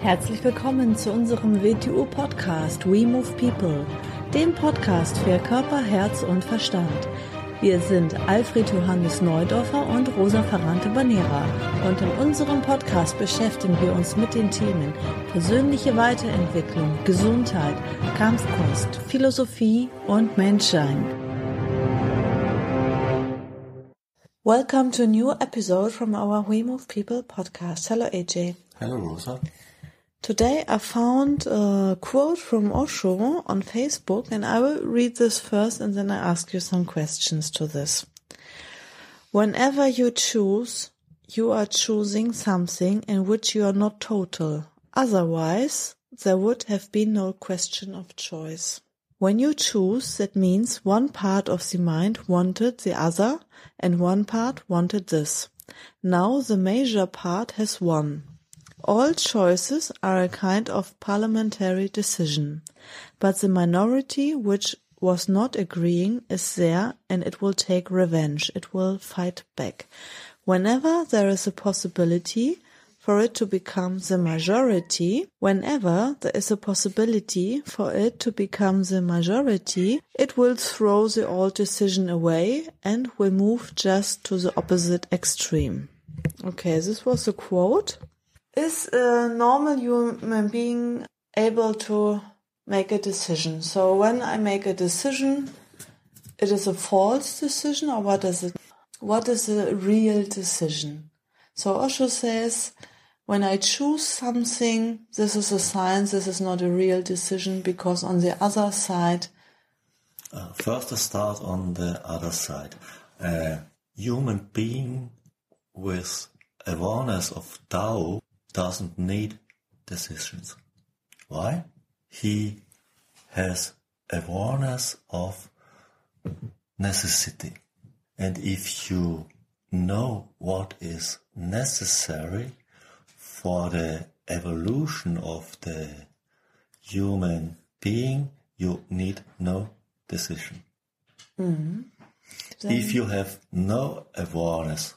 Herzlich willkommen zu unserem WTU-Podcast We Move People, dem Podcast für Körper, Herz und Verstand. Wir sind Alfred Johannes Neudorfer und Rosa Ferrante Banera und in unserem Podcast beschäftigen wir uns mit den Themen persönliche Weiterentwicklung, Gesundheit, Kampfkunst, Philosophie und Menschsein. Welcome to a new episode from our We Move People podcast. Hello AJ. Hello Rosa. Today I found a quote from Osho on Facebook and I will read this first and then I ask you some questions to this. Whenever you choose, you are choosing something in which you are not total. Otherwise, there would have been no question of choice. When you choose, that means one part of the mind wanted the other and one part wanted this. Now the major part has won. All choices are a kind of parliamentary decision, but the minority which was not agreeing is there and it will take revenge. It will fight back. Whenever there is a possibility for it to become the majority, whenever there is a possibility for it to become the majority, it will throw the old decision away and will move just to the opposite extreme. Okay, this was a quote. Is a normal human being able to make a decision? So when I make a decision, it is a false decision or what is it? What is a real decision? So Osho says, when I choose something, this is a sign, this is not a real decision because on the other side, uh, first, I start on the other side. A human being with awareness of Tao doesn't need decisions. Why? He has awareness of necessity. And if you know what is necessary for the evolution of the human being, you need no decision. mm, If you have no awareness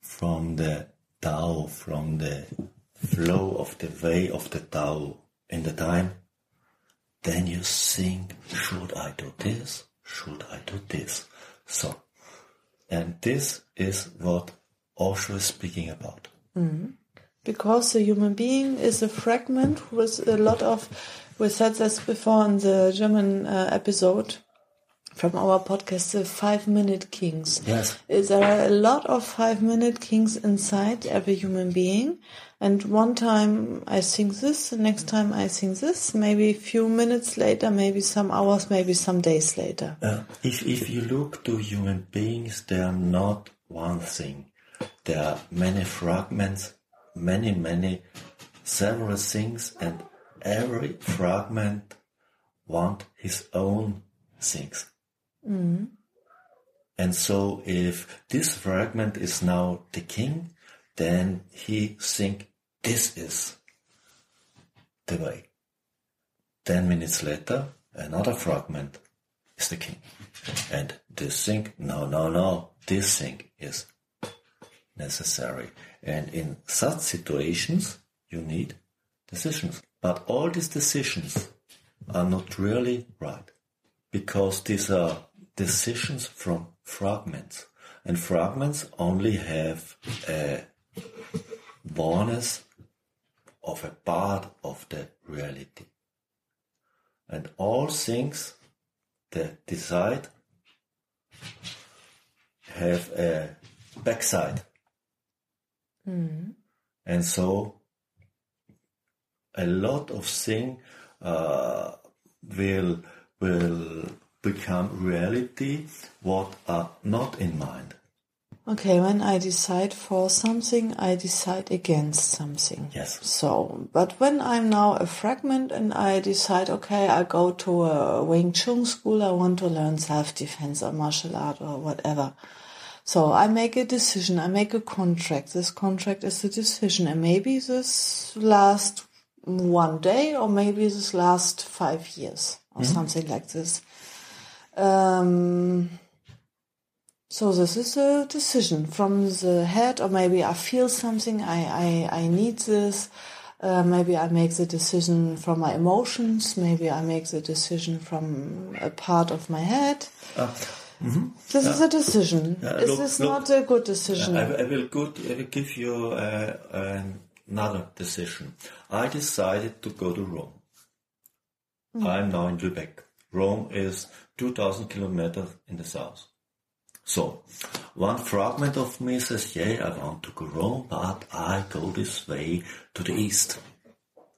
from the Tao, from the flow of the way of the Tao in the time, then you think, should I do this? Should I do this? So, and this is what Osho is speaking about. because the human being is a fragment with a lot of, we said this before in the German uh, episode from our podcast, the five minute kings. Yes. There are a lot of five minute kings inside every human being. And one time I think this, the next time I think this, maybe a few minutes later, maybe some hours, maybe some days later. Uh, if, if you look to human beings, they are not one thing. There are many fragments, many, many, several things, and every fragment want his own things. Mm-hmm. And so if this fragment is now the king, then he think this is the way. Ten minutes later, another fragment is the king. And this thing, no, no, no, this thing is necessary. And in such situations, you need decisions. But all these decisions are not really right because these are decisions from fragments. And fragments only have a awareness of a part of the reality. And all things that decide have a backside. And so a lot of things uh, will will become reality what are not in mind. Okay, when I decide for something, I decide against something. Yes. So, but when I'm now a fragment and I decide, okay, I go to a Wing Chun school, I want to learn self-defense or martial art or whatever. So I make a decision, I make a contract. This contract is the decision and maybe this lasts one day or maybe this lasts five years or mm-hmm. something like this. Um, so this is a decision from the head, or maybe I feel something. I I, I need this. Uh, maybe I make the decision from my emotions. Maybe I make the decision from a part of my head. Ah, This is a decision. Yeah, is look- this look, not a good decision? I, I will good, I will give you uh, another decision. I decided to go to Rome. I'm now in Lübeck. Rome is 2,000 kilometers in the south. So, one fragment of me says, yeah, I want to go to Rome, but I go this way to the east.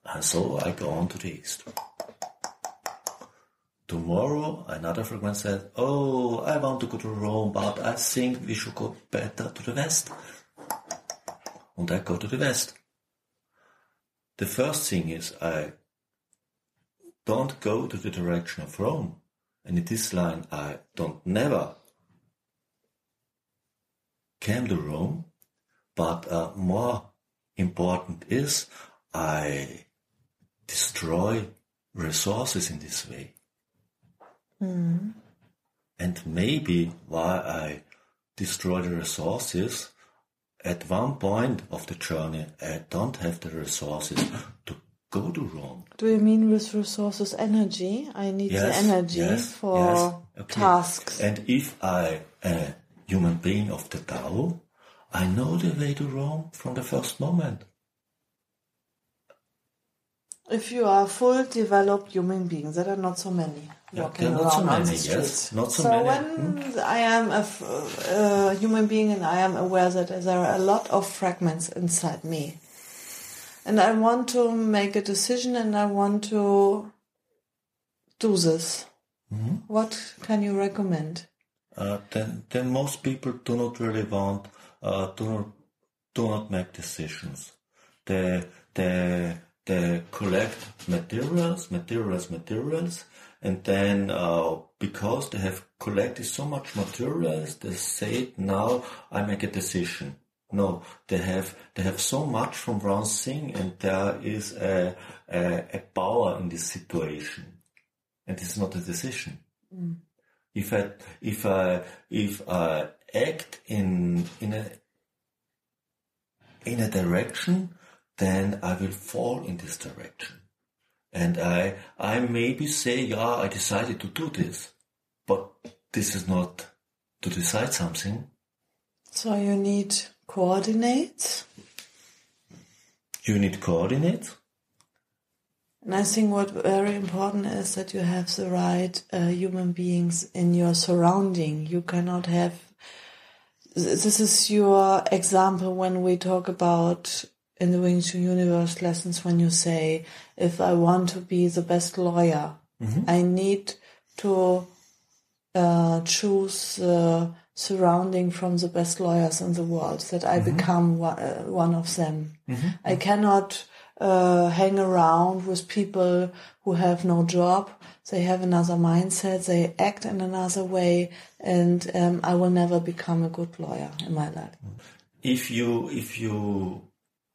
And so I go on to the east. Tomorrow, another fragment said, oh, I want to go to Rome, but I think we should go better to the west. And I go to the west. The first thing is I don't go to the direction of Rome. And in this line, I don't never came to Rome, but uh, more important is I destroy resources in this way. And maybe why I destroy the resources, at one point of the journey, I don't have the resources to go to Rome. Do you mean with resources energy? I need Yes, the energy yes, for yes, okay. tasks. And if I, a human being of the Tao, I know the way to Rome from the first moment. If you are a full developed human beings, there are not so many Yeah, walking around not so on many, yes, not so many. when hmm? I am a human being and I am aware that there are a lot of fragments inside me, and I want to make a decision and I want to do this, Mm-hmm. what can you recommend? uh, then then most people do not really want uh, do not do not make decisions. They they they collect materials, materials, materials, and then uh, because they have collected so much materials, they say now I make a decision. No, they have they have so much from one thing, and there is a a, a power in this situation, and it's not a decision. Mm. If I if I if I act in in a in a direction, then I will fall in this direction, and I I maybe say yeah I decided to do this, but this is not to decide something. So you need coordinates. You need coordinates. And I think what very important is that you have the right uh, human beings in your surrounding. You cannot have. This is your example when we talk about in the WingTsun Universe lessons when you say, if I want to be the best lawyer, I need to uh, choose the surrounding from the best lawyers in the world, that I become one, uh, one of them. I cannot uh, hang around with people who have no job. They have another mindset. They act in another way, and um, I will never become a good lawyer in my life. if you if you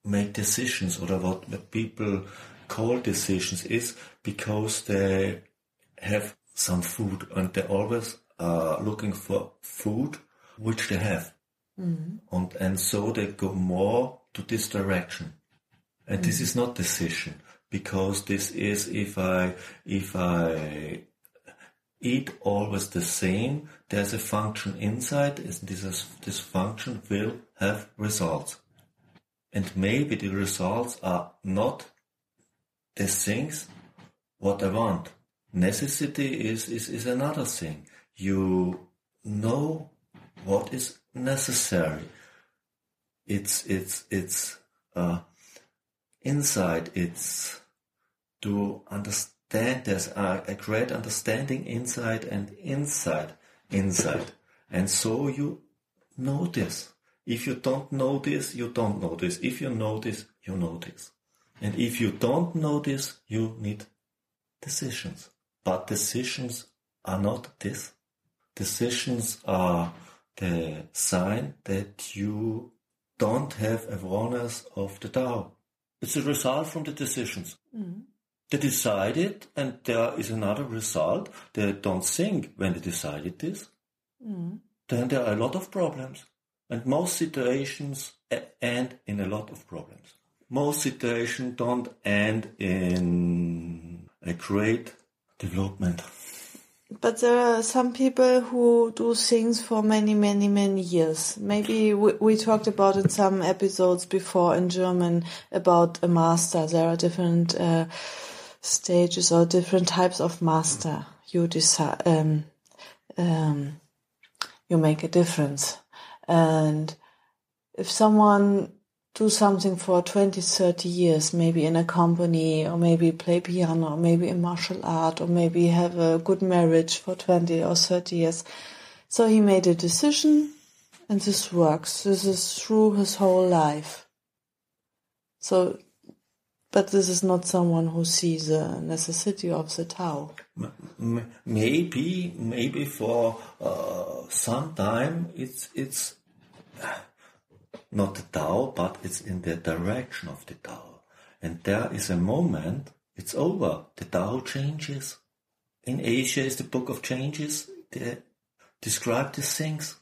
make decisions or what what people call decisions is because they have some food and they always are looking for food which they have mm-hmm. and and so they go more to this direction and this is mm-hmm. not decision because this is if i if i eat always the same, there's a function inside, and this, is, this function will have results. And maybe the results are not the things what I want. Necessity is, is, is another thing. You know what is necessary. It's, it's, it's, uh, inside, it's to understand there's a, a great understanding inside and inside inside. And so you know this. If you don't know this you don't know this. If you know this you know this. And if you don't know this you need decisions. But decisions are not this decisions are the sign that you don't have awareness of the Tao. It's a result from the decisions. Mm-hmm. They decided, and there is another result. They don't think when they decided this. Mm-hmm. Then there are a lot of problems, and most situations end in a lot of problems. most situations don't end in a great development. But there are some people who do things for many, many, many years. Maybe we, we talked about in some episodes before in German about a master. There are different uh, stages or different types of master. You decide, um, um, you make a difference. And if someone do something for 20, 30 years, maybe in a company, or maybe play piano, or maybe in martial art, or maybe have a good marriage for 20 or 30 years. So he made a decision, and this works. This is through his whole life. So, but this is not someone who sees the necessity of the Tao. Maybe, maybe for uh, some time it's it's not the Tao, but it's in the direction of the Tao. And there is a moment, it's over. The Tao changes. In Asia is the book of changes. They describe these things.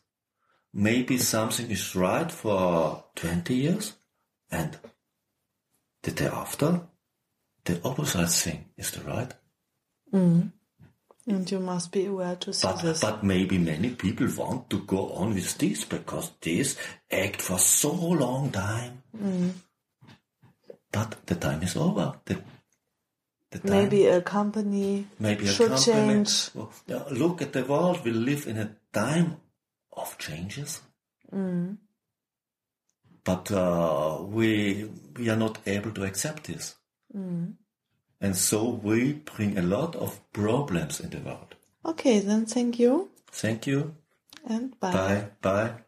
Maybe something is right for 20 years and the day after, the opposite thing is the right. Mm. And you must be aware to see but, this. But maybe many people want to go on with this because this act for so long time. Mm. But the time is over. The, the time, maybe a company maybe a should company, change. Look at the world. We live in a time of changes. Mm. But uh, we we are not able to accept this. Mm. And so we bring a lot of problems in the world. Okay, then thank you Thank you. and bye. Bye. Bye.